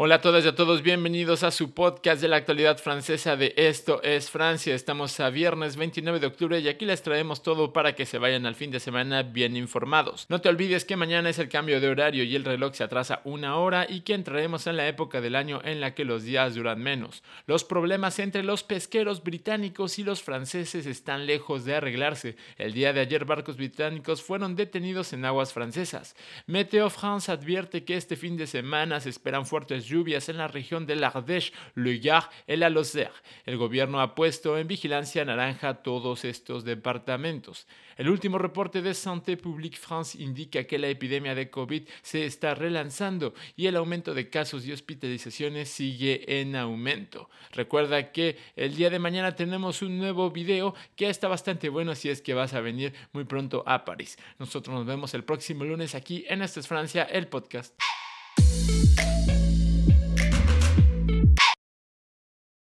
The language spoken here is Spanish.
Hola a todas y a todos, bienvenidos a su podcast de la actualidad francesa de Esto es Francia. Estamos a viernes 29 de octubre y aquí les traemos todo para que se vayan al fin de semana bien informados. No te olvides que mañana es el cambio de horario y el reloj se atrasa una hora y que entraremos en la época del año en la que los días duran menos. Los problemas entre los pesqueros británicos y los franceses están lejos de arreglarse. El día de ayer barcos británicos fueron detenidos en aguas francesas. Meteo France advierte que este fin de semana se esperan fuertes lluvias en la región de l'Ardèche, Le Gard y la Lozère. El gobierno ha puesto en vigilancia naranja todos estos departamentos. El último reporte de Santé Publique France indica que la epidemia de COVID se está relanzando y el aumento de casos y hospitalizaciones sigue en aumento. Recuerda que el día de mañana tenemos un nuevo video que está bastante bueno si es que vas a venir muy pronto a París. Nosotros nos vemos el próximo lunes aquí en Esta es Francia, el podcast.